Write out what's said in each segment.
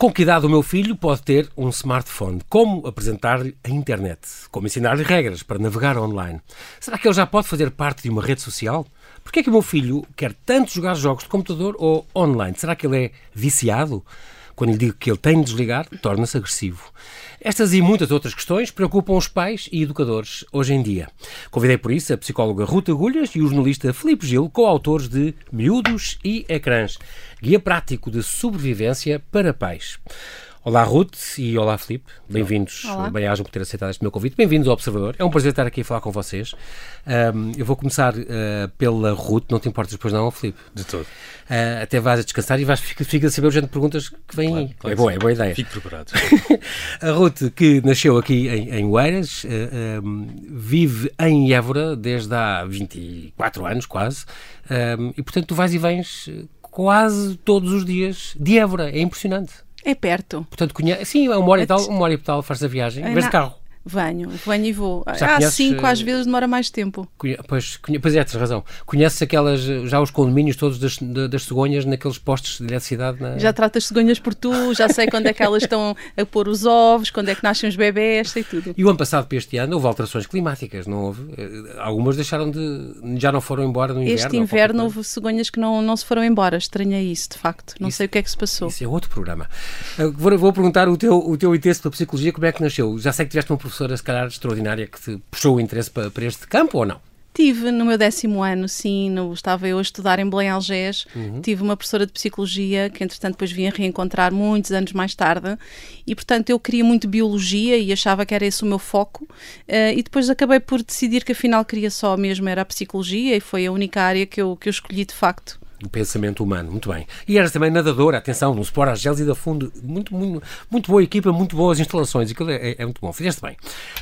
Com que idade o meu filho pode ter um smartphone? Como apresentar-lhe a internet? Como ensinar-lhe regras para navegar online? Será que ele já pode fazer parte de uma rede social? Por que é que o meu filho quer tanto jogar jogos de computador ou online? Será que ele é viciado? Quando lhe digo que ele tem de desligar, torna-se agressivo. Estas e muitas outras questões preocupam os pais e educadores hoje em dia. Convidei por isso a psicóloga Ruth Agulhas e o jornalista Filipe Gil, coautores de Miúdos e Ecrãs, guia prático de sobrevivência para pais. Olá Ruth e olá Filipe, bem-vindos, bem-ajam por ter aceitado este meu convite, bem-vindos ao Observador, é um prazer estar aqui a falar com vocês. Um, eu vou começar uh, pela Ruth, não te importas depois não, Filipe? De todo. Uh, até vais a descansar e vais, fica, fica a saber o género de perguntas que vêm claro, claro, É boa, é boa ideia. Fico preparado. a Ruth, que nasceu aqui em, em Oeiras, uh, um, vive em Évora desde há 24 anos quase, um, e portanto tu vais e vens quase todos os dias de Évora, é impressionante. É perto. Portanto, conhece, sim, é uma hora e tal, uma hora e tal faz a viagem, em vez de carro. Venho, venho e vou. Já Há conheces, cinco, às vezes demora mais tempo. Conhe, pois, conhe, pois é, tens razão. Conheces aquelas, já os condomínios todos das, das cegonhas naqueles postos de eletricidade? Na... Já tratas cegonhas por tu, já sei quando é que elas estão a pôr os ovos, quando é que nascem os bebés, sei tudo. E o ano passado para este ano houve alterações climáticas, não houve? Eh, algumas deixaram de. já não foram embora no inverno? Este inverno houve cegonhas que não, não se foram embora, estranhei isso, de facto. Não isso, sei o que é que se passou. Isso é outro programa. Eh, vou, vou perguntar o teu, o teu interesse pela psicologia, como é que nasceu? Já sei que tiveste uma professora, se calhar, extraordinária que te puxou o interesse para, para este campo ou não? Tive no meu décimo ano, sim, no, estava eu a estudar em Belém Algés, uhum. tive uma professora de psicologia que entretanto depois vim a reencontrar muitos anos mais tarde e portanto eu queria muito biologia e achava que era esse o meu foco uh, e depois acabei por decidir que afinal queria só mesmo era a psicologia e foi a única área que eu, que eu escolhi de facto do pensamento humano. Muito bem. E eras também nadadora, atenção, no Sport Argelis e da Fundo. Muito, muito, muito boa equipa, muito boas instalações. Aquilo é, é, muito bom. Fizeste bem.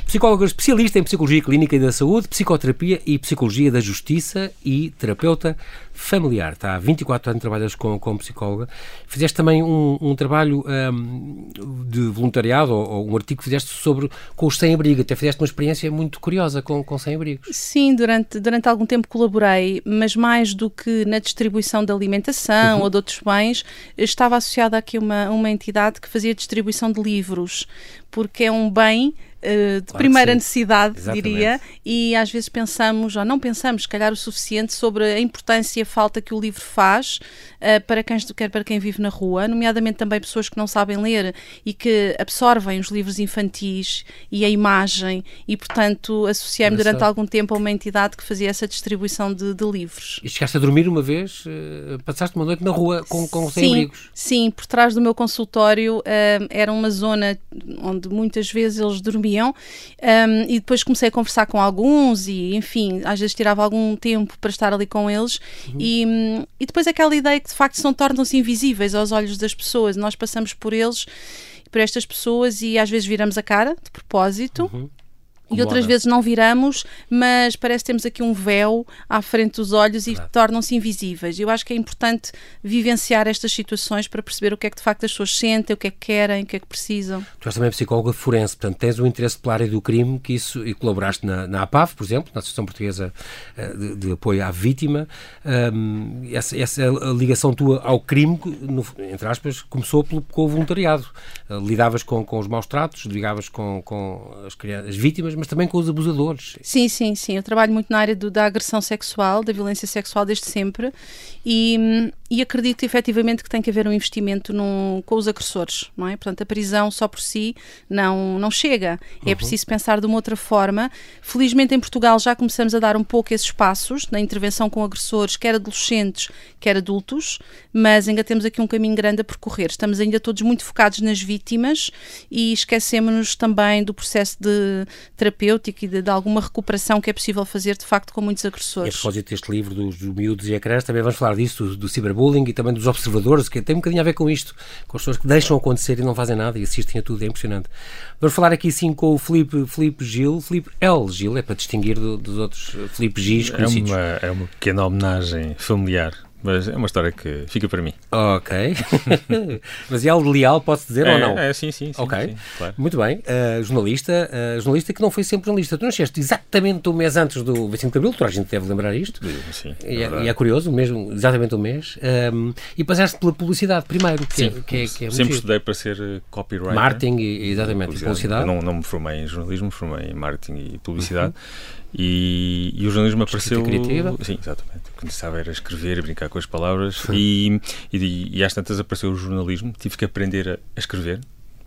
Psicóloga especialista em Psicologia Clínica e da Saúde, Psicoterapia e Psicologia da Justiça e terapeuta familiar. Está há 24 anos trabalhas com, como psicóloga. Fizeste também um, um trabalho um, de voluntariado, ou, ou, um artigo que fizeste sobre com os sem-abrigo. Até fizeste uma experiência muito curiosa com, com sem-abrigos. Sim, durante, durante algum tempo colaborei, mas mais do que na distribuição de alimentação uhum. ou de outros bens, estava associada aqui uma, uma entidade que fazia distribuição de livros, porque é um bem de claro primeira necessidade, Exatamente. diria, e às vezes pensamos, ou não pensamos, se calhar, o suficiente sobre a importância e a falta que o livro faz uh, para, quem, quer para quem vive na rua, nomeadamente também pessoas que não sabem ler e que absorvem os livros infantis e a imagem, e portanto associei-me durante algum tempo a uma entidade que fazia essa distribuição de, de livros. E chegaste a dormir uma vez? Uh, passaste uma noite na rua com, com sem-abrigos? Sim, por trás do meu consultório era uma zona onde muitas vezes eles dormiam um, e depois comecei a conversar com alguns e, enfim, às vezes tirava algum tempo para estar ali com eles uhum. e, e depois aquela ideia que de facto são tornam-se invisíveis aos olhos das pessoas. Nós passamos por eles, por estas pessoas e às vezes viramos a cara de propósito. Uhum e outras vezes não viramos, mas parece que temos aqui um véu à frente dos olhos e tornam-se invisíveis. Eu acho que é importante vivenciar estas situações para perceber o que é que de facto as pessoas sentem, o que é que querem, o que é que precisam. Tu és também psicóloga forense, portanto tens um interesse pela área do crime que isso, e colaboraste na, na APAV, por exemplo, na Associação Portuguesa eh, de, de Apoio à Vítima. Um, essa, essa ligação tua ao crime, no, entre aspas, começou pelo, com o voluntariado. Uh, lidavas com, com os maus tratos, lidavas com, com as, as vítimas, mas também com os abusadores. Sim, sim, sim. Eu trabalho muito na área do, da agressão sexual, da violência sexual desde sempre e, e acredito efetivamente que tem que haver um investimento num, com os agressores, não é? Portanto, a prisão só por si não, não chega. É uhum. preciso pensar de uma outra forma. Felizmente em Portugal já começamos a dar um pouco esses passos na intervenção com agressores, quer adolescentes, quer adultos, mas ainda temos aqui um caminho grande a percorrer. Estamos ainda todos muito focados nas vítimas e esquecemos-nos também do processo de terapêutico e de, de, alguma recuperação que é possível fazer de facto com muitos agressores. E a propósito deste livro dos, dos miúdos e ecrãs, também vamos falar disso, do, do ciberbullying e também dos observadores, que tem um bocadinho a ver com isto, com as pessoas que deixam acontecer e não fazem nada e assistem a tudo, é impressionante. Vamos falar aqui sim com o Felipe, Felipe Gil, Felipe L. Gil, é para distinguir do, dos outros Felipe Gis É uma, é uma pequena homenagem familiar mas é uma história que fica para mim. Ok. mas é algo leal, pode-se dizer é, ou não? É, sim, sim. sim ok. Sim, claro. Muito bem. Uh, jornalista, uh, jornalista que não foi sempre jornalista. Tu nasceste exatamente um mês antes do 25 de Abril, toda a gente deve lembrar isto. Sim, é e, é, e é curioso, mesmo, exatamente um mês. Um, e passaste pela publicidade primeiro, que, sim, é, que, é, que é Sempre estudei para ser eh, copywriter. Marketing, exatamente, publicidade. publicidade. Não, não me formei em jornalismo, me formei em marketing e publicidade. Uhum. E, e, o jornalismo apareceu. criativa? Sim, exatamente. Começava a escrever, a brincar com as palavras e, e, e, às tantas apareceu o jornalismo. Tive que aprender a, a escrever.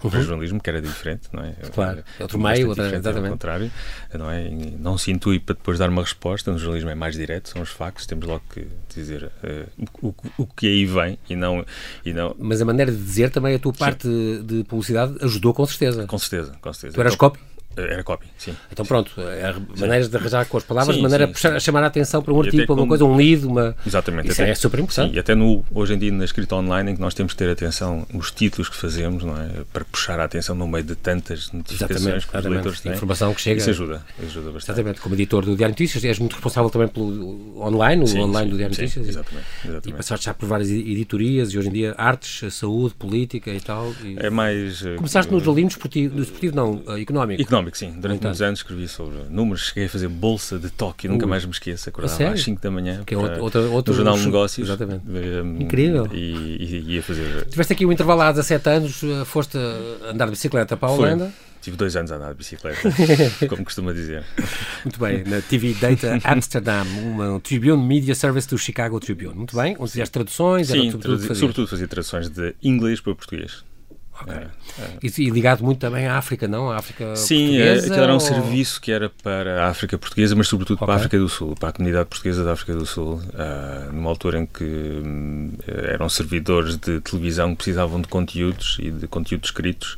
Uhum. O jornalismo, que era diferente, não é? Claro, é outro meio, outra, exatamente. Ao contrário, não, é? não se intui para depois dar uma resposta. No jornalismo é mais direto, são os factos, temos logo que dizer uh, o, o, que aí vem e não, e não. Mas a maneira de dizer também, a tua parte Sim. de publicidade ajudou com certeza. Com certeza, com certeza. Tu eras então, copy? Era copy, sim. Então pronto, é maneiras de arranjar com as palavras, sim, maneira sim, a chamar a atenção para um artigo, para uma coisa, um lead, uma... Exatamente. Isso até, é super importante. Sim, e até no, hoje em dia na escrita online em que nós temos que ter atenção nos títulos que fazemos, não é? Para puxar a atenção no meio de tantas notificações exatamente, que os leitores têm. Informação que chega. Isso ajuda, ajuda bastante. Exatamente, como editor do Diário Notícias, és muito responsável também pelo online, o sim, online sim, do Diário Notícias. Exatamente, exatamente. E passaste já por várias editorias e hoje em dia artes, saúde, política e tal. E... É mais... Começaste uh, no jornalismo desportivo, desportivo não, uh, económico. Económico, sim. Durante muitos anos escrevi sobre números, cheguei a fazer bolsa de Tóquio, nunca mais me esqueço, acordava às 5 da manhã que é outro, outro, outro, no Jornal de Negócios. Exatamente. Um, Incrível. E, e, ia fazer... Tiveste aqui um intervalo há 17 anos, eh, foste andar de bicicleta para a Holanda. Foi. Tive dois anos a andar de bicicleta, como costuma dizer. Muito bem, na TV Data Amsterdam, uma Tribune Media Service do Chicago Tribune. Muito bem, onde fizeste traduções? Sim, sobretudo, sobretudo fazia traduções de inglês para português. Okay. É, é. E, ligado muito também à África, não? À África Sim, é, portuguesa? Era um ou... serviço que era para a África portuguesa, mas sobretudo okay. para a África do Sul, para a comunidade portuguesa da África do Sul, uh, numa altura em que um, eram servidores de televisão que precisavam de conteúdos e de conteúdos escritos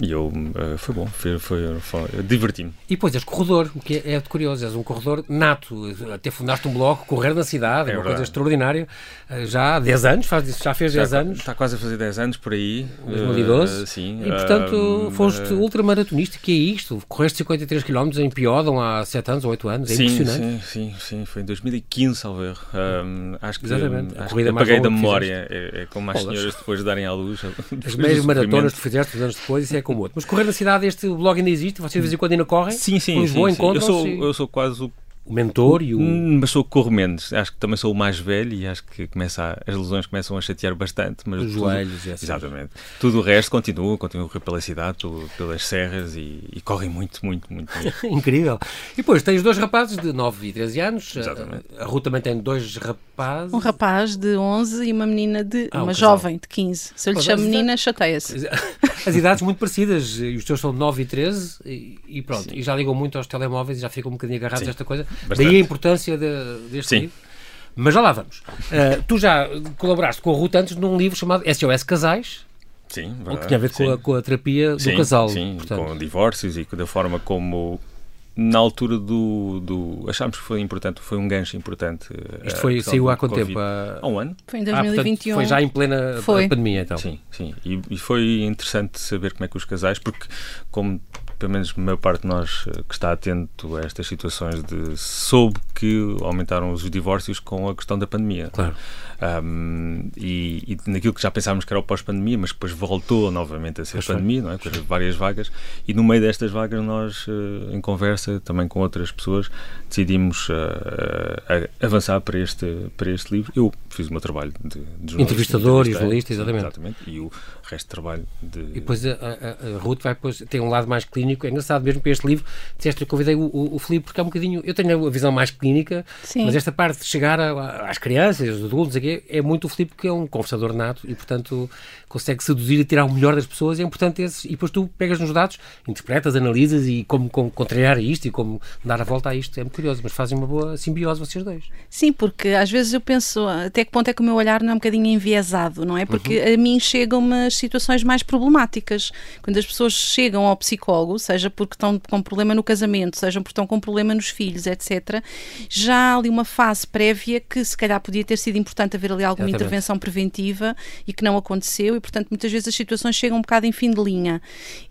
e eu, uh, foi bom, foi, foi, foi diverti-me. E depois és corredor, o que é, é curioso, és um corredor nato, até fundaste um blog, Correr na Cidade, é uma verdade. coisa extraordinária, uh, já há 10 anos, faz já fez já 10 anos. Está quase a fazer 10 anos por aí. 2012. sim. E portanto foste ultramaratonista, que é isto? Correste 53 km em Piódon há 7 anos ou 8 anos, é sim, impressionante. Sim, sim, sim, foi em 2015, salver. Um, acho que, Exatamente. Acho que apaguei da memória, é, é, como as senhoras depois de darem à luz. As meias maratonas que fizeste anos depois, isso é como outro. Mas correr na cidade, este blog ainda existe? Vocês de vez em quando ainda correm? Sim, sim. Lisboa sim, sim. Eu, sou, eu sou quase o o mentor e o. Hum, mas sou corro menos. Acho que também sou o mais velho e acho que começa a, as lesões começam a chatear bastante. Mas Os tudo, joelhos, assim. Exatamente. Tudo o resto continua, continua a correr pela cidade, pelas serras e, e correm muito, muito, muito. muito. Incrível. E depois tens dois rapazes de 9 e 13 anos. Exatamente. A, a Ruth também tem dois rapazes. Um rapaz de 11 e uma menina de. Ah, uma um jovem de 15. Se eu lhe chamo menina, chateia-se. As idades muito parecidas. E os teus são 9 e 13 e, e pronto. Sim. E já ligam muito aos telemóveis e já ficam um bocadinho agarrados Sim. a esta coisa. Bastante. Daí a importância de, deste Sim. livro. Mas já lá vamos. Uh, tu já colaboraste com a Ruth antes num livro chamado SOS Casais. Sim, verdade. O que tinha a ver com a, com a, terapia sim, do casal. Sim, portanto. com divórcios e da forma como na altura do, do achámos que foi importante, foi um gancho importante. Eh, Isto foi, saiu há quanto COVID. tempo? Há um ano. Foi em 2021. Ah, portanto, foi já em plena foi. pandemia, então. Sim, sim. E, e, foi interessante saber como é que os casais, porque como pelo menos a maior parte de nós eh, que está atento a estas situações de soube que aumentaram os divórcios com a questão da pandemia. Claro. Um, e, e, naquilo que já pensávamos que era o pós-pandemia, mas depois voltou novamente a ser pois pandemia, não é? Com várias vagas. E no meio destas vagas, nós, uh, em conversa também com outras pessoas, decidimos uh, uh, avançar para este, para este livro. Eu fiz o meu trabalho de, de Entrevistador e jornalista, exatamente. exatamente. E o resto de trabalho de. E depois a, a, a Ruth vai depois, tem um lado mais clínico. É engraçado mesmo para este livro. Disseste, eu convidei o, o, o Filipe porque é um bocadinho. Eu tenho a visão mais clínica, Sim. mas esta parte de chegar a, às crianças, aos adultos, aqui, é muito o Filipe que é um conversador nato e, portanto, consegue seduzir e tirar o melhor das pessoas. É importante esse. E depois tu pegas nos dados, interpretas, analisas e como, como contrariar isto e como dar a volta a isto. É muito curioso, mas fazem uma boa simbiose vocês dois. Sim, porque às vezes eu penso até que ponto é que o meu olhar não é um bocadinho enviesado, não é? Porque uhum. a mim chegam umas situações mais problemáticas. Quando as pessoas chegam ao psicólogo, seja porque estão com problema no casamento, seja porque estão com problema nos filhos, etc., já há ali uma fase prévia que se calhar podia ter sido importante haver ali alguma Exatamente. intervenção preventiva e que não aconteceu, e portanto muitas vezes as situações chegam um bocado em fim de linha.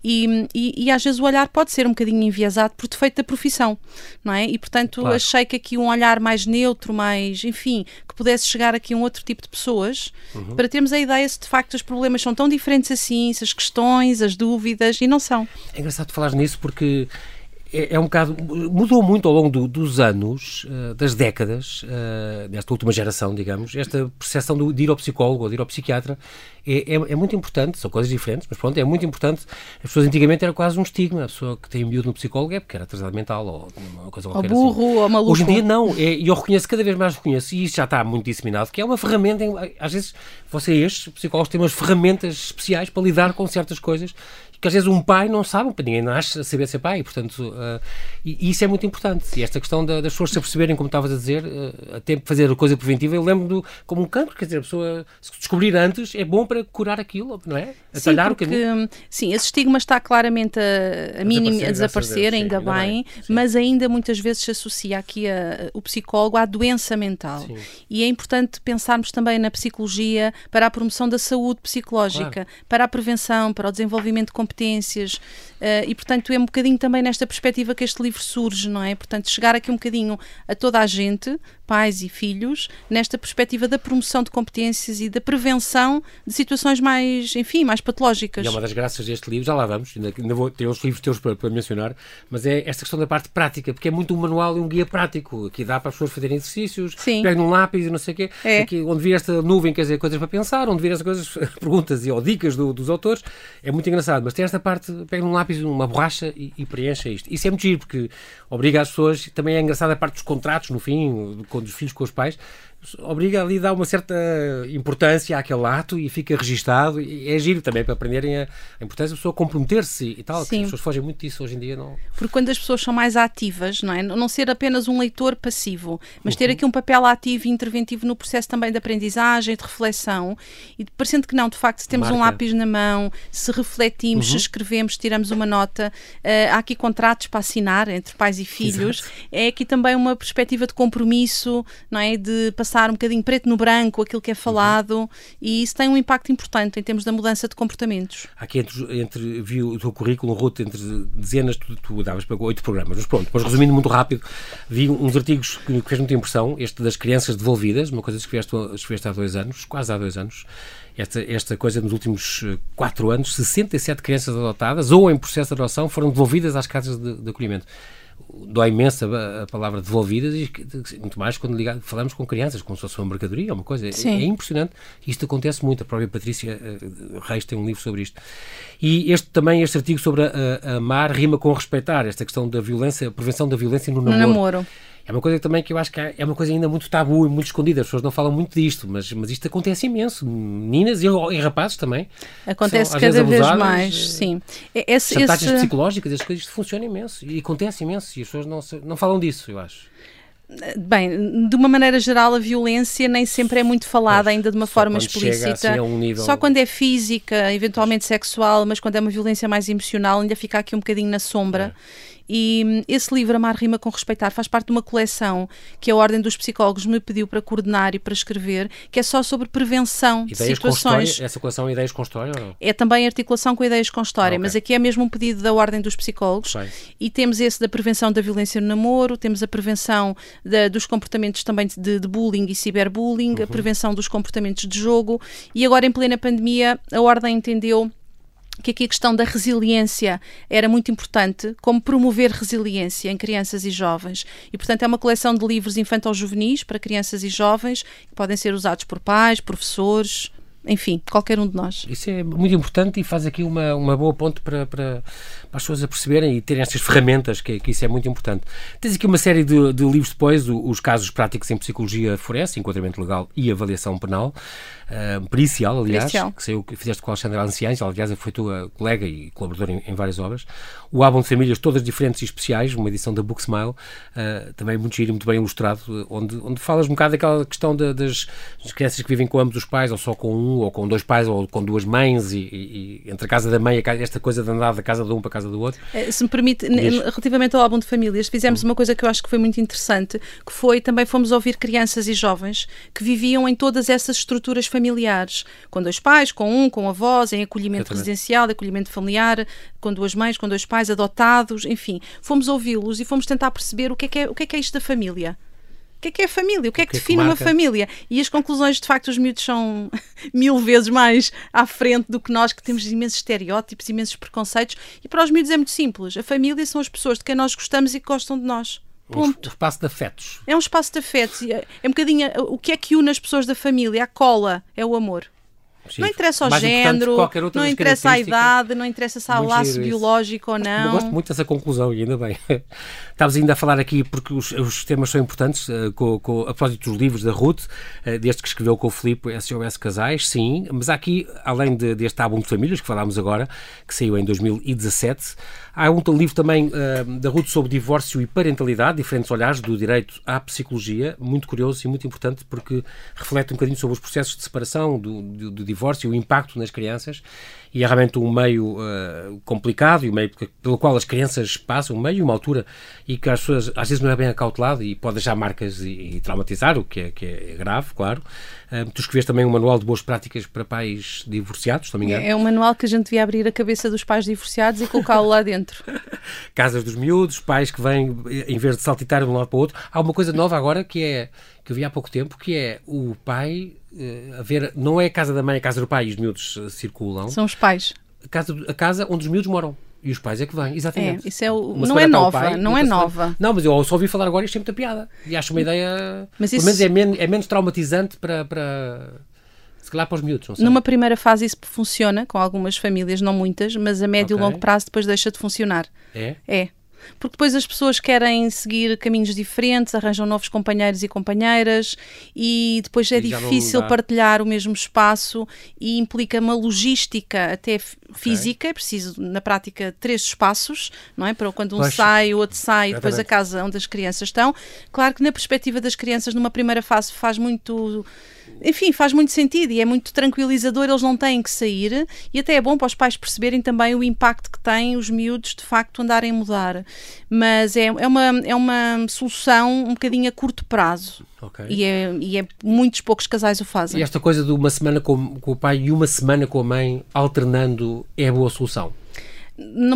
E, e, e às vezes o olhar pode ser um bocadinho enviesado por defeito da profissão, não é? E portanto claro. achei que aqui um olhar mais neutro, mais, enfim, que pudesse chegar aqui a um outro tipo de pessoas, uhum. para termos a ideia se de facto os problemas são tão diferentes assim, se as questões, as dúvidas, e não são. É engraçado falar nisso porque é, é, um bocado. mudou muito ao longo do, dos anos, uh, das décadas, uh, desta última geração, digamos, esta percepção de ir ao psicólogo ou de ir ao psiquiatra é, é, é, muito importante, são coisas diferentes, mas pronto, é muito importante. As pessoas antigamente era quase um estigma, a pessoa que tem miúdo no psicólogo é porque era atrasado mental ou uma coisa qualquer. Ou burro assim. ou maluco. Hoje em dia não, é, e eu reconheço, cada vez mais reconheço, e isso já está muito disseminado, que é uma ferramenta, em, às vezes vocês, psicólogos, têm umas ferramentas especiais para lidar com certas coisas que às vezes um pai não sabe, ninguém nasce a saber ser pai, portanto, uh, e, isso é muito importante. E esta questão da, das pessoas se aperceberem, como estavas a dizer, uh, até fazer a coisa preventiva, eu lembro do, como um cancro, quer dizer, a pessoa se descobrir antes é bom para curar aquilo, não é? Atalhar sim, porque, o caminho. Sim, esse estigma está claramente a, a, mínimo, a desaparecer, ainda, ainda bem, bem mas ainda muitas vezes se associa aqui a, o psicólogo à doença mental. Sim. E é importante pensarmos também na psicologia para a promoção da saúde psicológica, claro. para a prevenção, para o desenvolvimento de competências uh, e, portanto, é um bocadinho também nesta perspectiva que este livro surge, não é? Portanto, chegar aqui um bocadinho a toda a gente, pais e filhos, nesta perspectiva da promoção de competências e da prevenção de situações mais, enfim, mais patológicas. E é uma das graças deste livro, já lá vamos, ainda, ainda vou ter os livros teus para, para, mencionar, mas é esta questão da parte prática, porque é muito um manual e um guia prático, que dá para as pessoas fazerem exercícios, pegam um lápis e não sei o quê, é. aqui, onde vir esta nuvem, quer dizer, coisas para pensar, onde vir as coisas, perguntas e, ou dicas do, dos autores, é muito engraçado, mas tem esta parte, pega um lápis, uma borracha e, e preencha isto. Isso é muito giro, porque obriga as pessoas, também é engraçada a parte dos contratos, no fim, dos filhos com os pais, obriga ali a dar uma certa importância àquele ato e fica registado. E é giro também para aprenderem a, a importância da pessoa comprometer-se e tal. Sim. As pessoas fogem muito disso hoje em dia. Não... Porque quando as pessoas são mais ativas, não é? Não ser apenas um leitor passivo, mas uhum. ter aqui um papel ativo e interventivo no processo também de aprendizagem, de reflexão. E parecendo que não, de facto, se temos Marca. um lápis na mão, se refletimos, uhum. se escrevemos, tiramos uma nota, uh, há aqui contratos para assinar entre pais e filhos. Exato. É aqui também uma perspectiva de compromisso, não é? De passar passar um bocadinho preto no branco aquilo que é falado uhum. e isso tem um impacto importante em termos da mudança de comportamentos. Aqui entre, entre vi o teu currículo, Ruth, entre dezenas, tu, tu davas para oito programas, mas pronto, mas resumindo muito rápido, vi uns artigos que, que fez muita impressão, este das crianças devolvidas, uma coisa que escreveste, escreveste há dois anos, quase há dois anos, esta, esta coisa nos últimos eh, quatro anos, 67 crianças adotadas ou em processo de adoção foram devolvidas às casas de, de acolhimento dói imenso a, a, palavra devolvidas e muito mais quando ligado, falamos com crianças, como se fosse uma mercadoria, uma coisa. É, é, impressionante. Isto acontece muito. A própria Patrícia uh, Reis tem um livro sobre isto. E este também, este artigo sobre a, amar rima com respeitar, esta questão da violência, a prevenção da violência no namoro. No namoro. É uma coisa também que eu acho que é uma coisa ainda muito tabu e muito escondida. As pessoas não falam muito disto, mas, mas isto acontece imenso. Meninas e, e rapazes também. Acontece são, cada vez mais, eh, sim. Esse, chantagens esse... psicológicas, as coisas, isto funciona imenso e acontece imenso e as pessoas não, não falam disso, eu acho. Bem, de uma maneira geral, a violência nem sempre é muito falada ainda de uma forma explícita. Assim um nível... Só quando é física, eventualmente sexual, mas quando é uma violência mais emocional, ainda fica aqui um bocadinho na sombra. É. E hum, esse livro, Amar Rima com Respeitar, faz parte de uma coleção que a Ordem dos Psicólogos me pediu para coordenar e para escrever, que é só sobre prevenção ideias de situações. Essa coleção é Ideias com História ou? É também articulação com Ideias com História, ah, okay. mas aqui é mesmo um pedido da Ordem dos Psicólogos. Bem. E temos esse da prevenção da violência no namoro, temos a prevenção da, dos comportamentos também de, de bullying e ciberbullying, uhum. a prevenção dos comportamentos de jogo. E agora, em plena pandemia, a Ordem entendeu que aqui a questão da resiliência era muito importante, como promover resiliência em crianças e jovens. E, portanto, é uma coleção de livros infantil-juvenis para crianças e jovens, que podem ser usados por pais, professores, enfim, qualquer um de nós. Isso é muito importante e faz aqui uma, uma boa ponte para, para, para as pessoas a perceberem e terem estas ferramentas, que, que isso é muito importante. Tens aqui uma série de, de livros depois, os casos práticos em psicologia forense, enquadramento legal e avaliação penal, uh, pericial, aliás, pericial. que saiu, que fizeste com a Alexandra Anciães, aliás, foi tua colega e colaboradora em, em, várias obras. O álbum de famílias, todas diferentes e especiais, uma edição da Book Smile, uh, também muito giro, muito bem ilustrado, onde, onde falas um bocado daquela questão das, das crianças que vivem com ambos os pais, ou só com um, ou com dois pais, ou com duas mães, e, e, e entre a casa da mãe, esta coisa de andar da casa de um para a casa casa do outro. Eh, se me permite, relativamente ao álbum de famílias, fizemos uma coisa que eu acho que foi muito interessante, que foi também fomos ouvir crianças e jovens que viviam em todas essas estruturas familiares, com dois pais, com um, com avós, em acolhimento residencial, acolhimento familiar, com duas mães, com dois pais, adotados, enfim. Fomos ouvi-los e fomos tentar perceber o que é que é, o que é, que é isto da família. O que é que é família? O que é que, que define é que uma família? E as conclusões, de facto, os miúdos são mil vezes mais à frente do que nós, que temos imensos estereótipos, imensos preconceitos. E para os miúdos é muito simples. A família são as pessoas de quem nós gostamos e que gostam de nós. Ponto. Um espaço de afetos. É um espaço de afetos. É, é um bocadinho o que é que une as pessoas da família? A cola é o amor. Sim, não interessa o género, não interessa a idade, não interessa se há laço biológico ou não. Eu gosto muito dessa conclusão e ainda bem. Estavas ainda a falar aqui porque os, os temas são importantes, uh, com, com, a propósito dos livros da Ruth, uh, desde que escreveu com o Filipe SOS Casais, sim, mas há aqui, além de, deste álbum de famílias que falámos agora, que saiu em 2017, há um livro também uh, da Ruth sobre divórcio e parentalidade, diferentes olhares do direito à psicologia, muito curioso e muito importante porque reflete um bocadinho sobre os processos de separação, do, do, do divórcio, o impacto nas crianças e é realmente um meio uh, complicado e um meio pelo qual as crianças passam, um meio, uma altura e que as pessoas às vezes não é bem acautelado e pode deixar marcas e, e traumatizar, o que é, que é grave, claro. Uh, tu escreveste também um manual de boas práticas para pais divorciados, engano. É, é um manual que a gente devia abrir a cabeça dos pais divorciados e colocá-lo lá dentro. Casas dos miúdos, pais que vêm, em vez de saltitar de um lado para o outro. Há uma coisa nova agora que é que eu vi há pouco tempo, que é o pai uh, a ver, não é a casa da mãe, é a casa do pai e os miúdos uh, circulam. São os pais. A casa, a casa onde os miúdos moram. E os pais é que vêm, exatamente. É, isso é o, não é nova, pai, não é nova. Não, mas eu só ouvi falar agora e achei muita piada. E acho uma ideia. Mas isso... Pelo menos é, men é menos traumatizante para, para. Se calhar para os miúdos. Numa primeira fase isso funciona com algumas famílias, não muitas, mas a médio e okay. longo prazo depois deixa de funcionar. É? É porque depois as pessoas querem seguir caminhos diferentes, arranjam novos companheiros e companheiras e depois é e difícil partilhar o mesmo espaço e implica uma logística até física, okay. é preciso na prática três espaços, não é? Para quando um sai, o outro sai, depois a casa onde as crianças estão. Claro que na perspectiva das crianças numa primeira fase faz muito enfim, faz muito sentido e é muito tranquilizador, eles não têm que sair e até é bom para os pais perceberem também o impacto que têm os miúdos de facto andarem a mudar. Mas é, é, uma, é uma solução um bocadinho a curto prazo. Okay. E, é, e é muitos poucos casais o fazem. E esta coisa de uma semana com, com o pai e uma semana com a mãe alternando é a boa solução?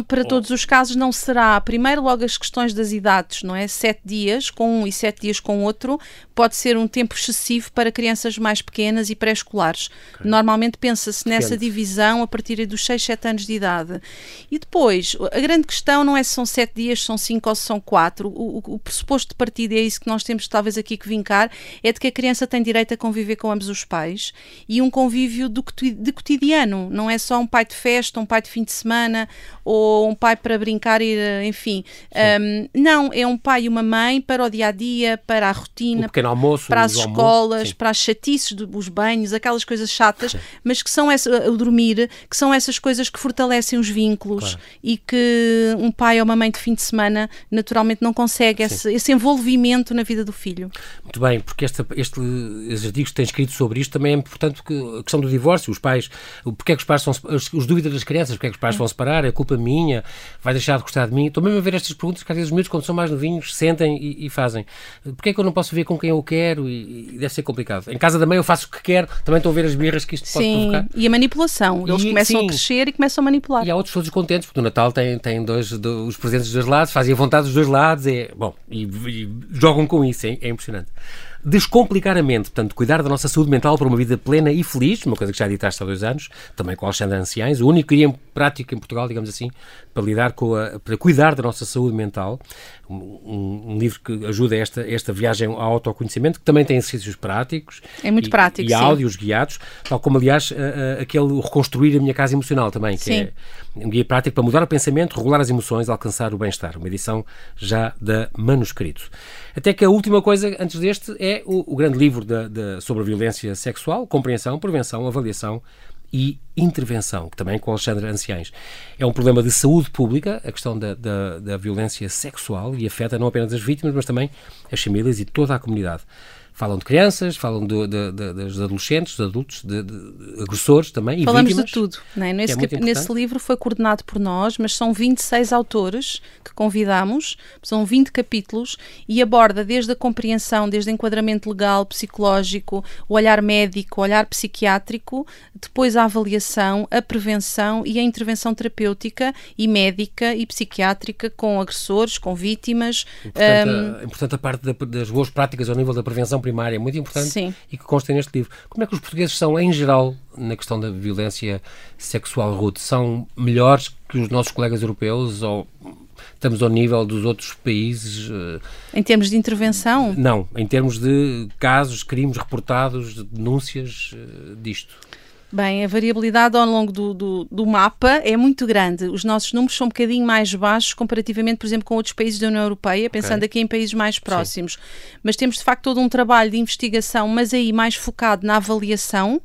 Para todos os casos não será. Primeiro, logo as questões das idades, não é? Sete dias com um e sete dias com outro pode ser um tempo excessivo para crianças mais pequenas e pré-escolares. Okay. Normalmente pensa-se nessa divisão a partir dos 6, 7 anos de idade. E depois, a grande questão não é se são 7 dias, se são 5 ou se são 4. O, o, o pressuposto de partida, é isso que nós temos talvez aqui que vincar, é de que a criança tem direito a conviver com ambos os pais e um convívio do, de cotidiano. Não é só um pai de festa, um pai de fim de semana ou um pai para brincar e, enfim. Um, não, é um pai e uma mãe para o dia a dia, para a rotina almoço, para as escolas, almoço, para as chatices dos banhos, aquelas coisas chatas, mas que são essa, o dormir, que são essas coisas que fortalecem os vínculos claro. e que um pai ou uma mãe de fim de semana naturalmente não consegue esse, esse, envolvimento na vida do filho. Muito bem, porque este, este, estes artigos que têm escrito sobre isto também é importante que a questão do divórcio, os pais, porque é que os pais são os, os dúvidas das crianças, porque é que os pais vão separar, é culpa minha, vai deixar de gostar de mim. Estou mesmo a ver estas perguntas que às vezes os miúdos, quando são mais novinhos, sentem e, e fazem. Porquê é que eu não posso ver com quem eu quero e, e, deve ser complicado. Em casa da mãe eu faço o que quero, também estou a ver as birras que isto sim, pode provocar. E a manipulação. Eles e, começam sim. a crescer e começam a manipular. E há outros todos contentes, porque o Natal tem, tem dois, dois, os presentes dos dois lados, fazem a vontade dos dois lados, é, bom, e, e jogam com isso, é, é impressionante descomplicar a mente, portanto, cuidar da nossa saúde mental para uma vida plena e feliz, uma coisa que já editaste há dois anos, também com Alexandre Anciães, o único guia em prática em Portugal, digamos assim, para lidar com a, para cuidar da nossa saúde mental, um, um livro que ajuda esta, esta viagem ao autoconhecimento, que também tem exercícios práticos. É muito e, prático, E áudios guiados, tal como, aliás, aquele Reconstruir a Minha Casa Emocional também, que sim. é um guia prático para mudar o pensamento, regular as emoções, alcançar o bem-estar. Uma edição já da Manuscrito. Até que a última coisa, antes deste, é o, o grande livro da, da, sobre a violência sexual, compreensão, prevenção, avaliação e intervenção, que também com Alexandre Anciães. É um problema de saúde pública, a questão da, da, da violência sexual, e afeta não apenas as vítimas, mas também as famílias e toda a comunidade. Falam de crianças, falam de, de, de, dos adolescentes, dos adultos, de, agressores também. Falamos vítimas, de tudo. Né? Nesse, é nesse livro foi coordenado por nós, mas são 26 autores que convidamos, são 20 capítulos e aborda desde a compreensão, desde o enquadramento legal, psicológico, o olhar médico, o olhar psiquiátrico, depois a avaliação, a prevenção e a intervenção terapêutica e médica e psiquiátrica com agressores, com vítimas. Importante, um, a, importante a parte das boas práticas ao nível da prevenção primária, é muito importante sim. e que consta neste livro. Como é que os portugueses são, em geral, na questão da violência sexual, Ruth? São melhores que os nossos colegas europeus ou estamos ao nível dos outros países? Eh, em termos de intervenção? Não, em termos de casos, crimes reportados, denúncias eh, disto. Bem, a variabilidade ao longo do, do, do, mapa é muito grande. Os nossos números são um bocadinho mais baixos comparativamente, por exemplo, com outros países da União Europeia, pensando okay. aqui em países mais próximos. Sim. Mas temos, de facto, todo um trabalho de investigação, mas aí mais focado na avaliação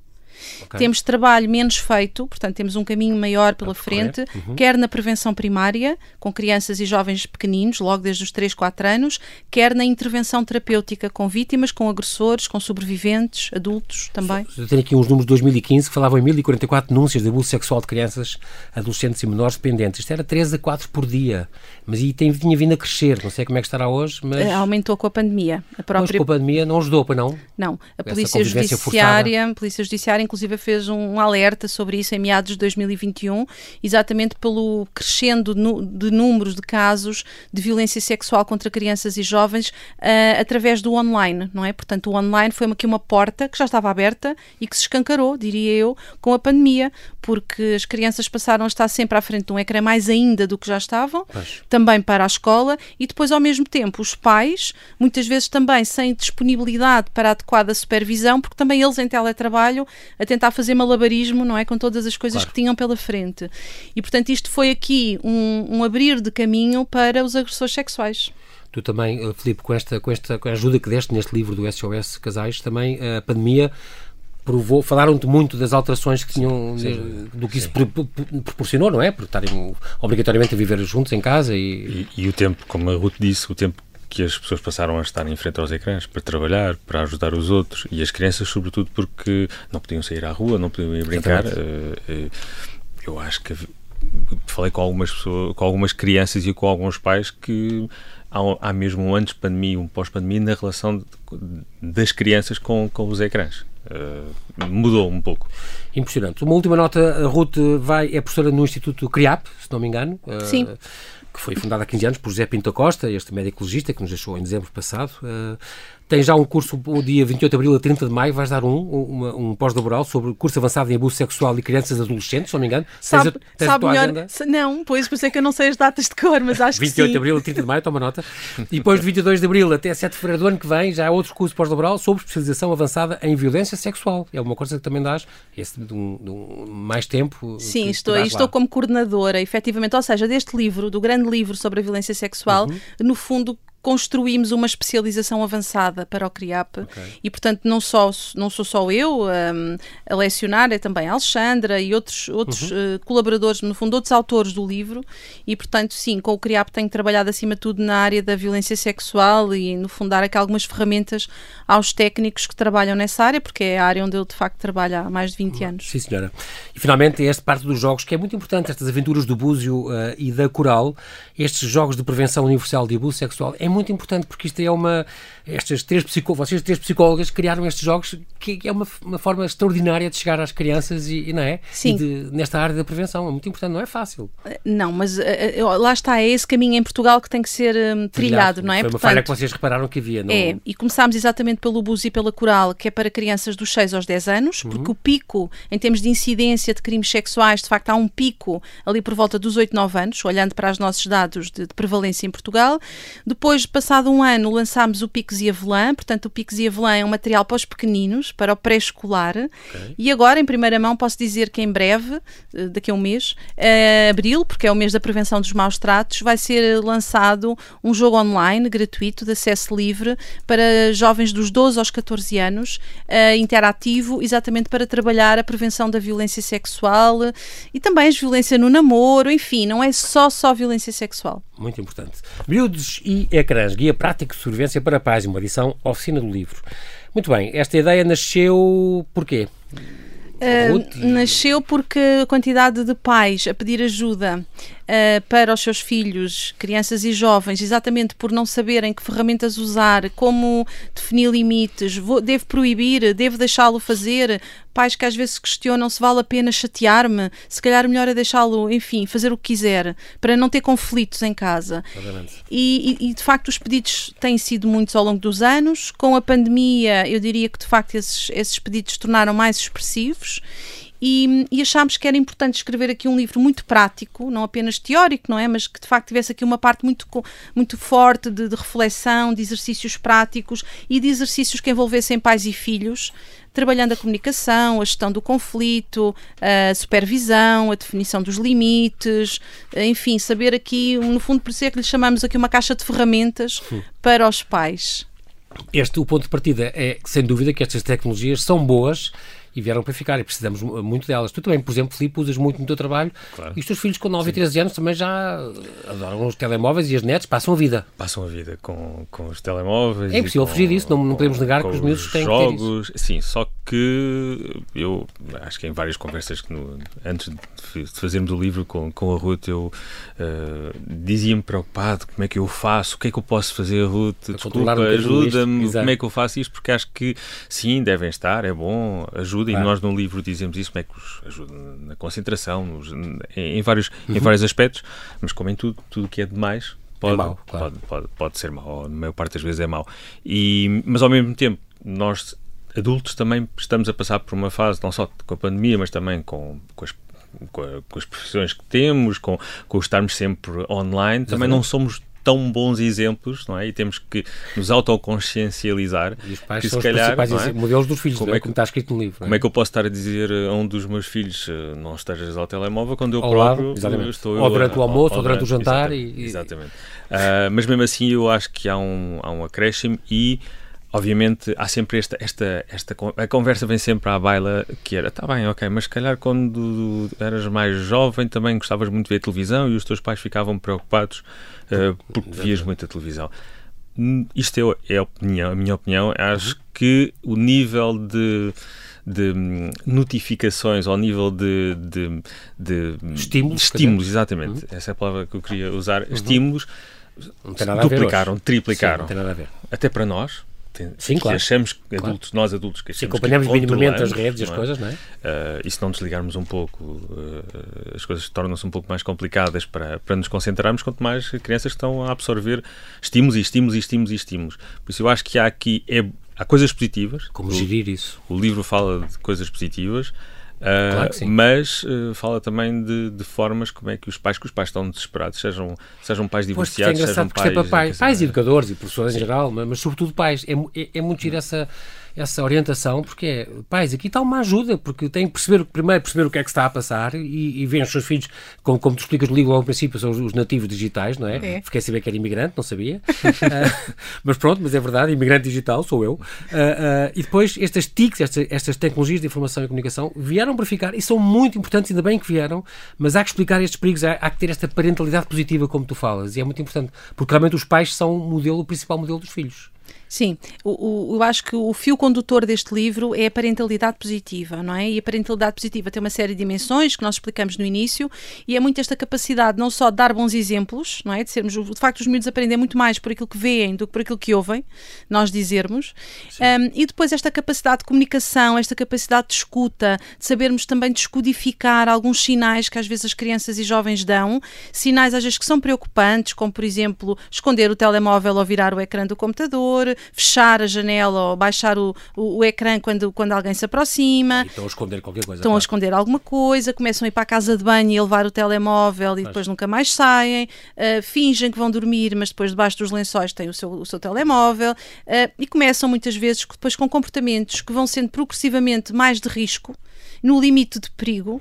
Okay. Temos trabalho menos feito, portanto, temos um caminho maior pela frente, uhum. quer na prevenção primária, com crianças e jovens pequeninos, logo desde os 3, 4 anos, quer na intervenção terapêutica com vítimas, com agressores, com sobreviventes, adultos também. Eu tenho aqui uns números de 2015 que falavam em 1044 denúncias de abuso sexual de crianças, adolescentes e menores dependentes. Isto era 3 a 4 por dia, mas aí tem, tinha vindo a crescer. Não sei como é que estará hoje, mas. Eh, aumentou com a pandemia. A própria... Mas com a pandemia não ajudou, para não? Não. A Polícia Judiciária, a Polícia Judiciária, inclusive, fez um alerta sobre isso em meados de 2021, exatamente pelo crescendo de números de casos de violência sexual contra crianças e jovens uh, através do online, não é? Portanto, o online foi aqui uma porta que já estava aberta e que se escancarou, diria eu, com a pandemia, porque as crianças passaram a estar sempre à frente de um ecrã mais ainda do que já estavam, Mas... também para a escola, e depois, ao mesmo tempo, os pais, muitas vezes também sem disponibilidade para adequada supervisão, porque também eles em teletrabalho a tentar fazer malabarismo, não é? Com todas as coisas claro. que tinham pela frente. E, portanto, isto foi aqui um, um abrir de caminho para os agressores sexuais. Tu também, eh, Filipe, com esta, com esta com a ajuda que deste neste livro do SOS Casais, também a pandemia provou, falaram-te muito das alterações que tinham, sim, do que isso proporcionou, não é? Por estarem obrigatoriamente a viver juntos em casa e... e... E, o tempo, como a Ruth disse, o tempo que as pessoas passaram a estar em frente aos ecrãs para trabalhar, para ajudar os outros e as crianças, sobretudo, porque não podiam sair à rua, não podiam ir brincar. Uh, eu acho que falei com algumas pessoas, com algumas crianças e com alguns pais que há, há mesmo um antes pandemia, um pós-pandemia na relação de, das crianças com, com os ecrãs. Uh, mudou um pouco. Impressionante. Uma última nota, a Ruth vai, é professora no Instituto CRIAP, se não me engano. Sim que foi fundada há 15 anos por José Pinto Costa, este médico legista que nos deixou em dezembro passado. Uh, tem já um curso, o dia 28 de abril a 30 de maio, vais dar um, um, um pós-laboral sobre curso avançado em abuso sexual de crianças e adolescentes, se não me engano. Sabe, tens a, tens sabe melhor, agenda? não, pois, por isso é que eu não sei as datas de cor, mas acho que 28 de abril a 30 de maio, toma nota. E depois de 22 de abril até 7 de fevereiro do ano que vem, já há outro curso pós-laboral sobre especialização avançada em violência sexual. É uma coisa que também dás esse de um, de um mais tempo. Sim, estou, estou como coordenadora, efetivamente, ou seja, deste livro, do grande livro sobre a violência sexual, uhum. no fundo construímos uma especialização avançada para o CRIAP okay. e, portanto, não, só, não sou só eu um, a lecionar, é também a Alexandra e outros, outros uhum. uh, colaboradores, no fundo, outros autores do livro e, portanto, sim, com o CRIAP tenho trabalhado acima de tudo na área da violência sexual e, no fundo, dar aqui algumas ferramentas aos técnicos que trabalham nessa área, porque é a área onde eu, de facto, trabalho há mais de 20 uhum. anos. Sim, senhora. E, finalmente, esta parte dos jogos, que é muito importante, estas aventuras do Búzio uh, e da Coral, estes jogos de prevenção universal de abuso sexual, é muito importante porque isto é uma. Estas três psicólogas, vocês três psicólogas criaram estes jogos que é uma, uma forma extraordinária de chegar às crianças e, e não é? Sim. De, nesta área da prevenção. É muito importante, não é fácil. Não, mas uh, lá está, é esse caminho em Portugal que tem que ser um, trilhado, trilhado, não é? Foi uma Portanto, falha que vocês repararam que havia. Não... É, e começámos exatamente pelo Buzi e pela Coral, que é para crianças dos 6 aos 10 anos, uhum. porque o pico, em termos de incidência de crimes sexuais, de facto há um pico ali por volta dos 8, 9 anos, olhando para os nossos dados de, de prevalência em Portugal. Depois, passado um ano, lançámos o Pix e Avelã, portanto, o Pix e Avelã é um material para os pequeninos, para o pré-escolar. Okay. E agora, em primeira mão, posso dizer que em breve, eh, daqui a um mês, uh, abril, porque é o mês da prevenção dos maus tratos, vai ser lançado um jogo online gratuito, de acesso livre, para jovens dos 12 aos 14 anos, uh, interativo, exatamente para trabalhar a prevenção da violência sexual e também a violência no namoro, enfim, não é só só violência sexual. Muito importante. Miúdos e ecrãs, guia prático de sobrevivência para pais, uma edição oficina do livro. Muito bem, esta ideia nasceu porquê? Uh, nasceu porque a quantidade de pais a pedir ajuda uh, para os seus filhos, crianças e jovens, exatamente por não saberem que ferramentas usar, como definir limites, vou, devo proibir, devo deixá-lo fazer. Pais que às vezes questionam se vale a pena chatear-me, se calhar melhor é deixá-lo, enfim, fazer o que quiser, para não ter conflitos em casa. E, e, e, de facto os pedidos têm sido muitos ao longo dos anos. Com a pandemia, eu diria que de facto esses, esses pedidos se tornaram mais expressivos e, e, achámos que era importante escrever aqui um livro muito prático, não apenas teórico, não é? Mas que de facto tivesse aqui uma parte muito, muito forte de, de reflexão, de exercícios práticos e de exercícios que envolvessem pais e filhos, trabalhando a comunicação, a gestão do conflito, a supervisão, a definição dos limites, enfim, saber aqui, no fundo, por isso é que lhe chamamos aqui uma caixa de ferramentas para os pais. Este, o ponto de partida é, sem dúvida, que estas tecnologias são boas e vieram para ficar e precisamos muito delas. Tu também, por exemplo, Filipe, usas muito no teu trabalho claro. e os teus filhos com 9 Sim. e 13 anos também já adoram os telemóveis e as nets, passam a vida. Passam a vida com, com os telemóveis. É impossível fugir disso, não, não podemos negar que os meus têm jogos, que. Sim, só que eu acho que em várias conversas que no, antes de fazermos o livro com, com a Ruth, eu uh, dizia-me preocupado como é que eu faço, o que é que eu posso fazer, Ruth, desculpa, ajuda-me, como é que eu faço isto, porque acho que sim, devem estar, é bom, ajuda ajuda, claro. e nós no livro dizemos isso, como é que os ajuda na concentração, nos, em, em, vários, uhum. em vários aspectos, mas como em tudo, tudo que é demais pode, é mau, claro. pode, pode, pode ser mau, na maior parte das vezes é mau. E, mas ao mesmo tempo, nós adultos também estamos a passar por uma fase, não só com a pandemia, mas também com, com as com, a, com, as profissões que temos, com, com estarmos sempre online, também não somos tão bons exemplos, não é? E temos que nos autoconsciencializar. E os pais que, são se calhar, os principais é? modelos dos filhos, como, é, é que, como está escrito no livro. Como é? é? que eu posso estar a dizer a um dos meus filhos eh, não estejas ao telemóvel quando eu ao próprio lado, estou... Ou durante o almoço, ou, durante, o jantar. Exatamente. E, exatamente. Uh, mas mesmo assim eu acho que há um, há um acréscimo e obviamente há sempre esta, esta, esta a conversa vem sempre à baila que era, tá bem, ok, mas se calhar quando eras mais jovem também gostavas muito de ver televisão e os teus pais ficavam preocupados porque vias muita televisão. Hum, isto é, é a, opinião, a minha opinião. Acho uhum. que o nível de, de hum, notificações ao nível de, de, de estímulos, estímulos exatamente, uhum. essa é a palavra que eu queria usar, uhum. estímulos duplicaram, triplicaram. Sim, Até para nós, tem, Sim, claro. achamos, adultos, claro. nós adultos, que Sim, acompanhamos minimamente as redes e as é? coisas, não é? Uh, e se não desligarmos um pouco, uh, as coisas tornam-se um pouco mais complicadas para, para nos concentrarmos, quanto mais crianças estão a absorver estímulos e estímulos e estímulos e estímulos. Por isso eu acho que há aqui, é, há coisas positivas. Como o, gerir isso? O livro fala de coisas positivas, Uh, claro mas uh, fala também de, de, formas como é que os pais, que os pais estão desesperados, sejam, sejam pais divorciados, pois, é sejam pais, é pais, pais educadores e professores em geral, mas, mas sobretudo pais. É, é, é muito giro essa essa orientação, porque é, pais, aqui está uma ajuda, porque têm que perceber, primeiro perceber o que é que está a passar e, e veem os seus filhos, como, como tu explicas no livro ao princípio, são os, os nativos digitais, não é? é. Fiquei a saber que era imigrante, não sabia. uh, mas pronto, mas é verdade, imigrante digital, sou eu. Uh, uh, e depois estas TICs, estas, estas tecnologias de informação e comunicação, vieram para ficar e são muito importantes, ainda bem que vieram, mas há que explicar estes perigos, há, há que ter esta parentalidade positiva, como tu falas, e é muito importante, porque realmente os pais são o modelo, o principal modelo dos filhos. Sim, o, o, eu acho que o fio condutor deste livro é a parentalidade positiva, não é? E a parentalidade positiva tem uma série de dimensões que nós explicamos no início e é muito esta capacidade não só de dar bons exemplos, não é? De sermos, de facto, os miúdos aprendem muito mais por aquilo que veem do que por aquilo que ouvem, nós dizermos. Um, e depois esta capacidade de comunicação, esta capacidade de escuta, de sabermos também descodificar alguns sinais que às vezes as crianças e jovens dão, sinais às vezes que são preocupantes, como por exemplo esconder o telemóvel ou virar o ecrã do computador, fechar a janela ou baixar o, o, o ecrã quando, quando alguém se aproxima. E estão a esconder qualquer coisa. Estão claro. a esconder alguma coisa, começam a ir para a casa de banho e a levar o telemóvel e mas... depois nunca mais saem, uh, fingem que vão dormir, mas depois debaixo dos lençóis têm o seu, o seu telemóvel uh, e começam muitas vezes depois com comportamentos que vão sendo progressivamente mais de risco no limite de perigo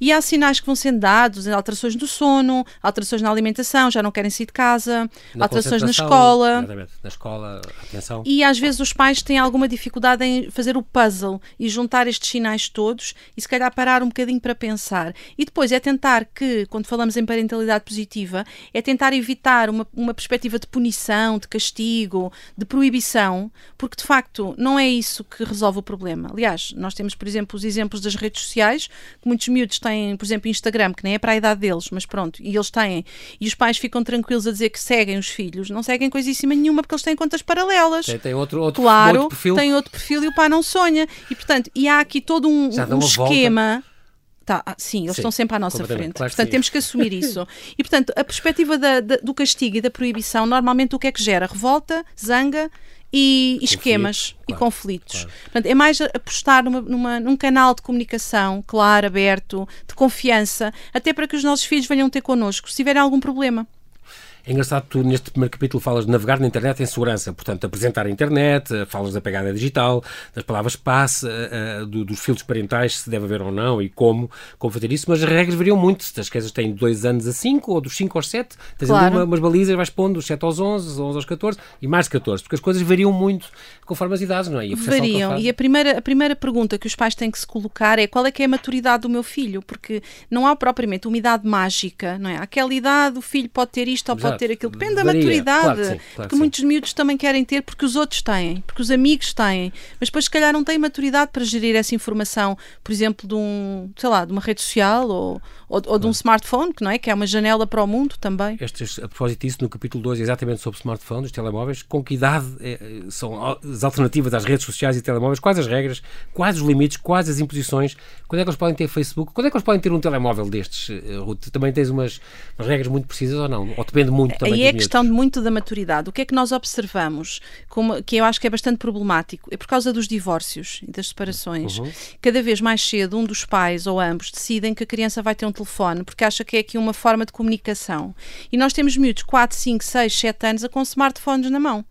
e há sinais que vão sendo dados, alterações do sono, alterações na alimentação, já não querem sair de casa, Na alterações na escola. exatamente, Na escola, atenção. E às vezes os pais têm alguma dificuldade em fazer o puzzle e juntar estes sinais todos e se calhar parar um bocadinho para pensar. E depois é tentar que, quando falamos em parentalidade positiva, é tentar evitar uma, uma perspectiva de punição, de castigo, de proibição, porque de facto não é isso que resolve o problema. Aliás, nós temos, por exemplo, os exemplos das redes sociais, que muitos miúdos têm, por exemplo, Instagram, que nem é para a idade deles, mas pronto, e eles têm, e os pais ficam tranquilos a dizer que seguem os filhos, não seguem coisíssima nenhuma porque eles têm contas paralelas. Tem, tem outro, outro, Claro, outro perfil. tem outro perfil e o pai não sonha. E portanto, e há aqui todo um, um a volta. esquema. Tá, ah, sim, eles Sim, estão sempre à nossa frente. claro portanto, temos que assumir isso. E portanto, a perspectiva da- da- do castigo e da proibição, normalmente o que é que gera? Revolta, zanga e esquemas e claro, conflitos. claro. Portanto, é mais apostar numa, numa- num canal de comunicação claro, aberto, de confiança, até para que os nossos filhos venham ter connosco se tiverem algum problema. É engraçado que tu, neste primeiro capítulo, falas de navegar na internet em segurança, portanto, apresentar a internet, eh, falas da pegada digital, das palavras passe, eh, do- dos filtros parentais, se deve haver ou não e como, como fazer isso, mas as regras variam muito. Se as crianças têm de 2 anos a 5 ou dos 5 aos 7, tens ali Claro. uma, umas balizas, vais pondo dos 7 aos 11, 11 aos 14 e mais 14, porque as coisas variam muito conforme as idades, não é? E Variam. E a primeira, a primeira pergunta que os pais têm que se colocar é qual é que é a maturidade do meu filho? Porque não há propriamente uma idade mágica, não é? Aquela idade o filho pode ter isto ou pode Exato. ter aquilo. Depende da Varia. maturidade. Claro que sim, claro que que muitos miúdos também querem ter porque os outros têm, porque os amigos têm. Mas depois, se calhar, não têm maturidade para gerir essa informação, por exemplo, de um, sei lá, de uma rede social ou, ou, ou de um smartphone, que não é? Que é uma janela para o mundo também. Estes, a propósito disso, no capítulo 2, exatamente sobre smartphones, telemóveis, com que idade eh, são as alternativas às redes sociais e telemóveis, quais as regras, quais os limites, quais as imposições, quando é que eles podem ter Facebook, quando é que eles podem ter um telemóvel destes, eh, Ruth? Também tens umas, umas regras muito precisas ou não? Ou depende muito também Aí é miúdos? questão de muito da maturidade. O que é que nós observamos, como, que eu acho que é bastante problemático? É por causa dos divórcios e das separações. Uhum. Cada vez mais cedo, um dos pais ou ambos decidem que a criança vai ter um telefone porque acha que é aqui uma forma de comunicação. E nós temos miúdos 4, 5, 6, 7 anos a com smartphones na mão.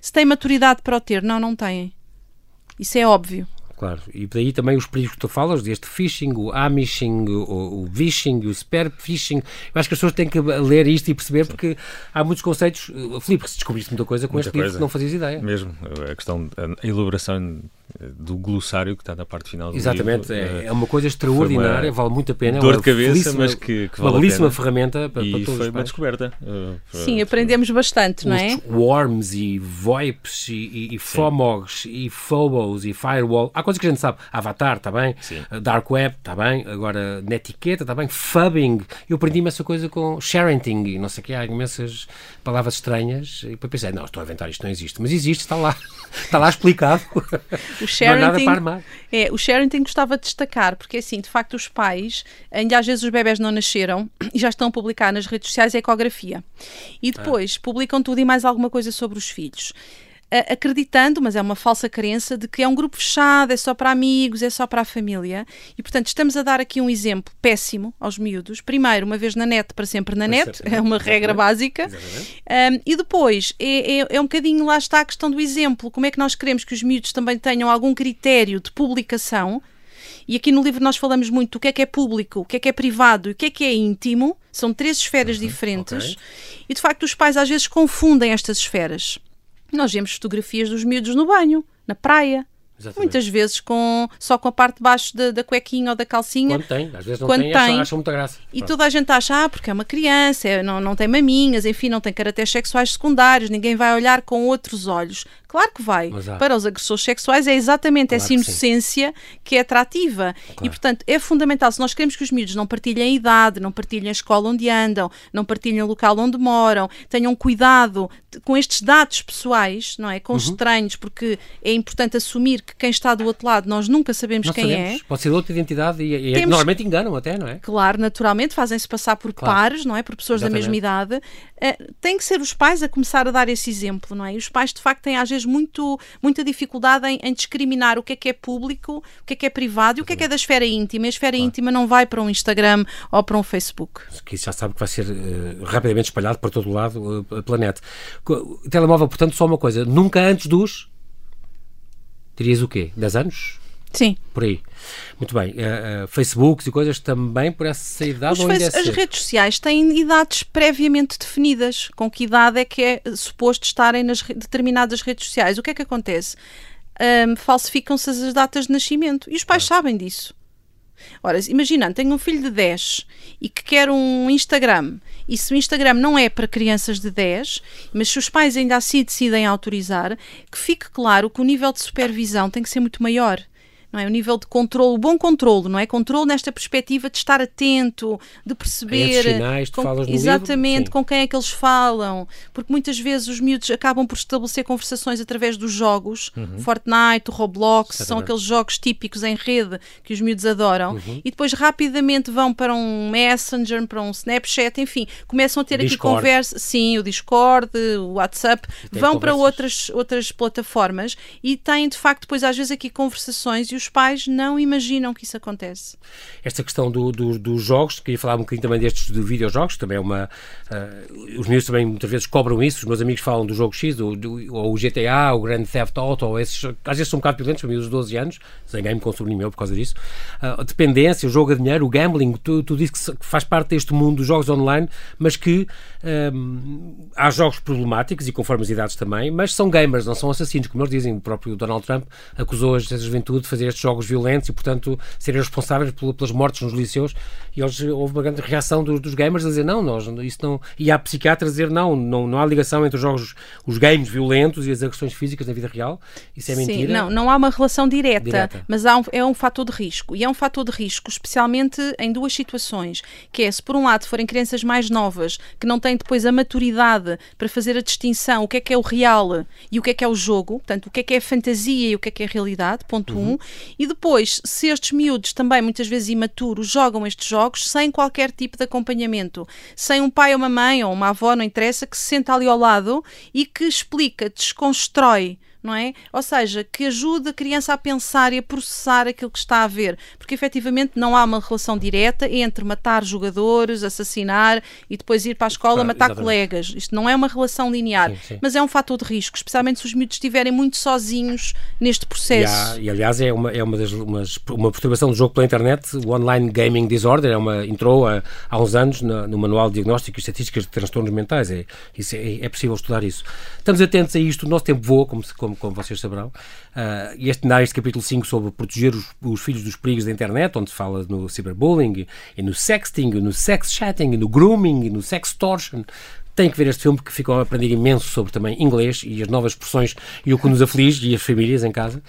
Se têm maturidade para o ter, não, não têm. Isso é óbvio. Claro, e daí também os perigos que tu falas, deste phishing, o amishing, o, o vishing, o spear phishing. Eu acho que as pessoas têm que ler isto e perceber porque há muitos conceitos. Filipe, se descobriste muita coisa com Muita este livro coisa. que não fazias ideia. Mesmo, a questão, a elaboração do glossário que está na parte final do Exatamente, livro. é, eh, é uma coisa extraordinária, vale muito a pena. é dor uma de cabeça, mas que- que uma vale a belíssima pena. ferramenta para, e para todos foi os uma pais. descoberta. eh, para- Sim, aprendemos bastante, não é? Worms e VoIPs e, e, e FOMOGs e phobos e firewall. Há coisas que a gente sabe. Avatar, está bem. Sim. Dark Web, está bem. Agora, netiqueta, está bem. Fubbing. Eu aprendi imensa coisa com sharenting e não sei o que. Há imensas palavras estranhas. E depois pensei, não, estou a inventar isto, não existe. Mas existe, está lá. Está lá explicado. O Não há nada sharing para armar. É, o sharing gostava de destacar, porque assim, de facto, os pais, ainda às vezes os bebés não nasceram e já estão a publicar nas redes sociais a ecografia. E depois publicam tudo e mais alguma coisa sobre os filhos. Acreditando, mas é uma falsa crença, de que é um grupo fechado, é só para amigos, é só para a família. E, portanto, estamos a dar aqui um exemplo péssimo aos miúdos. Primeiro, uma vez na net, para sempre na net, sempre é uma regra básica. Exatamente. Um, e depois, é, é, é um bocadinho, lá está a questão do exemplo. Como é que nós queremos que os miúdos também tenham algum critério de publicação? E aqui no livro nós falamos muito do que é que é público, o que é que é privado e o que é que é íntimo. São três esferas diferentes. ok. E de facto os pais às vezes confundem estas esferas. Nós vemos fotografias dos miúdos no banho, na praia. Exatamente. Muitas vezes com, só com a parte de baixo da, da cuequinha ou da calcinha. Quando tem, às vezes não Quando tem, tem. acham muita graça. E Pronto. toda a gente acha, ah, porque é uma criança, é- não, não tem maminhas, enfim, não tem caracteres sexuais secundários, ninguém vai olhar com outros olhos. Claro que vai. Para os agressores sexuais é exatamente Claro essa que inocência que é atrativa. E, portanto, é fundamental, se nós queremos que os miúdos não partilhem a idade, não partilhem a escola onde andam, não partilhem o local onde moram, tenham cuidado com estes dados pessoais, não é? Com Uhum. os estranhos, porque é importante assumir que quem está do outro lado nós nunca sabemos Não quem sabemos. é. Pode ser outra identidade e, e Temos- normalmente enganam até, não é? Claro, naturalmente, fazem-se passar por Claro. pares, não é? Por pessoas da mesma idade. Eh, tem que ser os pais a começar a dar esse exemplo, não é? E os pais, de facto, têm às vezes muito, muita dificuldade em, em discriminar o que é que é público, o que é que é privado e o que é que é da esfera íntima. E a esfera íntima não vai para um Instagram ou para um Facebook. que isso já sabe que vai ser eh, rapidamente espalhado por todo o lado uh, planeta. Co- Telemóvel, portanto, só uma coisa, nunca antes dos. Dirias o quê? 10 anos? Sim. Por aí. Muito bem. Uh, uh, Facebooks e coisas também por essa idade Os face- é as redes sociais têm idades previamente definidas. Com que idade é que é suposto estarem nas re- determinadas redes sociais? O que é que acontece? Ahm, Falsificam-se as datas de nascimento. E os pais sabem disso. Ora, imaginando, tenho um filho de 10 e que quer um Instagram, e se o Instagram não é para crianças de 10, mas se os pais ainda assim decidem autorizar, que fique claro que o nível de supervisão tem que ser muito maior. Não é? O nível de controle, o bom controle, não é? Controle nesta perspectiva de estar atento, de perceber. sinais com- exatamente, livro, com quem é que eles falam, porque muitas vezes os miúdos acabam por estabelecer conversações através dos jogos, Fortnite, o Roblox, são aqueles jogos típicos em rede que os miúdos adoram, Uhum. e depois rapidamente vão para um Messenger, para um Snapchat, enfim, começam a ter aqui Discord. conversa, sim, o Discord, o WhatsApp, vão para conversas. outras, outras plataformas e têm de facto depois às vezes aqui conversações e os pais não imaginam que isso acontece. esta questão do- do- dos jogos, queria falar um bocadinho também destes de videojogos, também é uma. ah, os meus também muitas vezes cobram isso, os meus amigos falam do jogo X, do, do- ou o GTA, o Grand Theft Auto, ou esses, às vezes são um bocado violentos, para mim, os 12 anos, zanguei-me com o sobrinho meu por causa disso. A dependência, o jogo a dinheiro, o gambling, tu, tu dizes que faz parte deste mundo dos jogos online, mas que ahm, há jogos problemáticos e conforme as idades também, mas são gamers, não são assassinos, como eles dizem. O próprio Donald Trump acusou a juventude de fazer estes jogos violentos e, portanto, serem responsáveis pel- pelas mortes nos liceus. E eles, houve uma grande reação dos, dos gamers a dizer não, nós, isso não. E há psiquiatras a dizer não, não, não há ligação entre os jogos, os games violentos e as agressões físicas na vida real. Isso é Sim, mentira. não, não há uma relação direta, Direta. mas há um- é um fator de risco. E é um fator de risco, especialmente em duas situações, que é se por um lado forem crianças mais novas, que não têm depois a maturidade para fazer a distinção, o que é que é o real e o que é que é o jogo, portanto, o que é que é fantasia e o que é que é realidade, ponto um. E depois, se estes miúdos também, muitas vezes imaturos, jogam estes jogos sem qualquer tipo de acompanhamento, sem um pai ou uma mãe ou uma avó, não interessa, que se senta ali ao lado e que explica, desconstrói não é? Ou seja, que ajude a criança a pensar e a processar aquilo que está a ver, porque efetivamente não há uma relação direta entre matar jogadores, assassinar e depois ir para a escola Ah, matar exatamente. colegas. Isto não é uma relação linear, Sim, sim. mas é um fator de risco, especialmente se os miúdos estiverem muito sozinhos neste E, processo. há- e, aliás é uma, é uma, das, umas- uma perturbação do jogo pela internet, o Online Gaming Disorder, é uma, entrou há, há uns anos na- no Manual de Diagnóstico e Estatísticas de Transtornos Mentais, é, isso é, é possível estudar isso. Estamos atentos a isto, o nosso tempo voa, como, se- como, vocês saberão, e este, há este capítulo 5 sobre proteger os, os filhos dos perigos da internet, onde se fala no cyberbullying, e no sexting, no sex chatting, no grooming, e no sextortion, tem que ver este filme porque ficam a aprender imenso sobre também inglês e as novas expressões e o que nos aflige e as famílias em casa.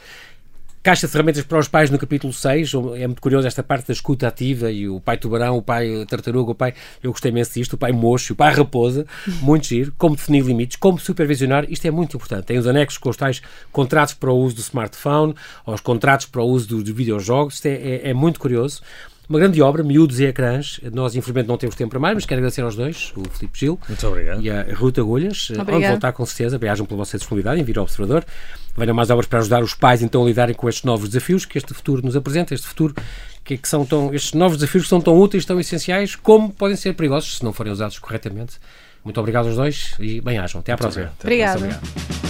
Caixa de ferramentas para os pais no capítulo 6. É muito curioso esta parte da escuta ativa e o pai tubarão, o pai tartaruga, o pai. Eu gostei imenso disto, o pai mocho, o pai raposa. Muito giro. Como definir limites, como supervisionar. Isto é muito importante. Tem os anexos com os tais contratos para o uso do smartphone, ou os contratos para o uso dos videojogos. Isto é, é- é muito curioso. Uma grande obra, miúdos e ecrãs. Nós, infelizmente, não temos tempo para mais, mas quero agradecer aos dois, o Filipe Gil Muito obrigado. e a Ruta Agulhas. Onde Obrigada. voltar com certeza. Viajam pela vossa disponibilidade em vir ao Observador. Venham mais obras para ajudar os pais então a lidarem com estes novos desafios que este futuro nos apresenta, este futuro que, que são tão, estes novos desafios que são tão úteis, tão essenciais, como podem ser perigosos se não forem usados corretamente. Muito obrigado aos dois e bem-ajam. Até à próxima. Obrigada. Obrigado.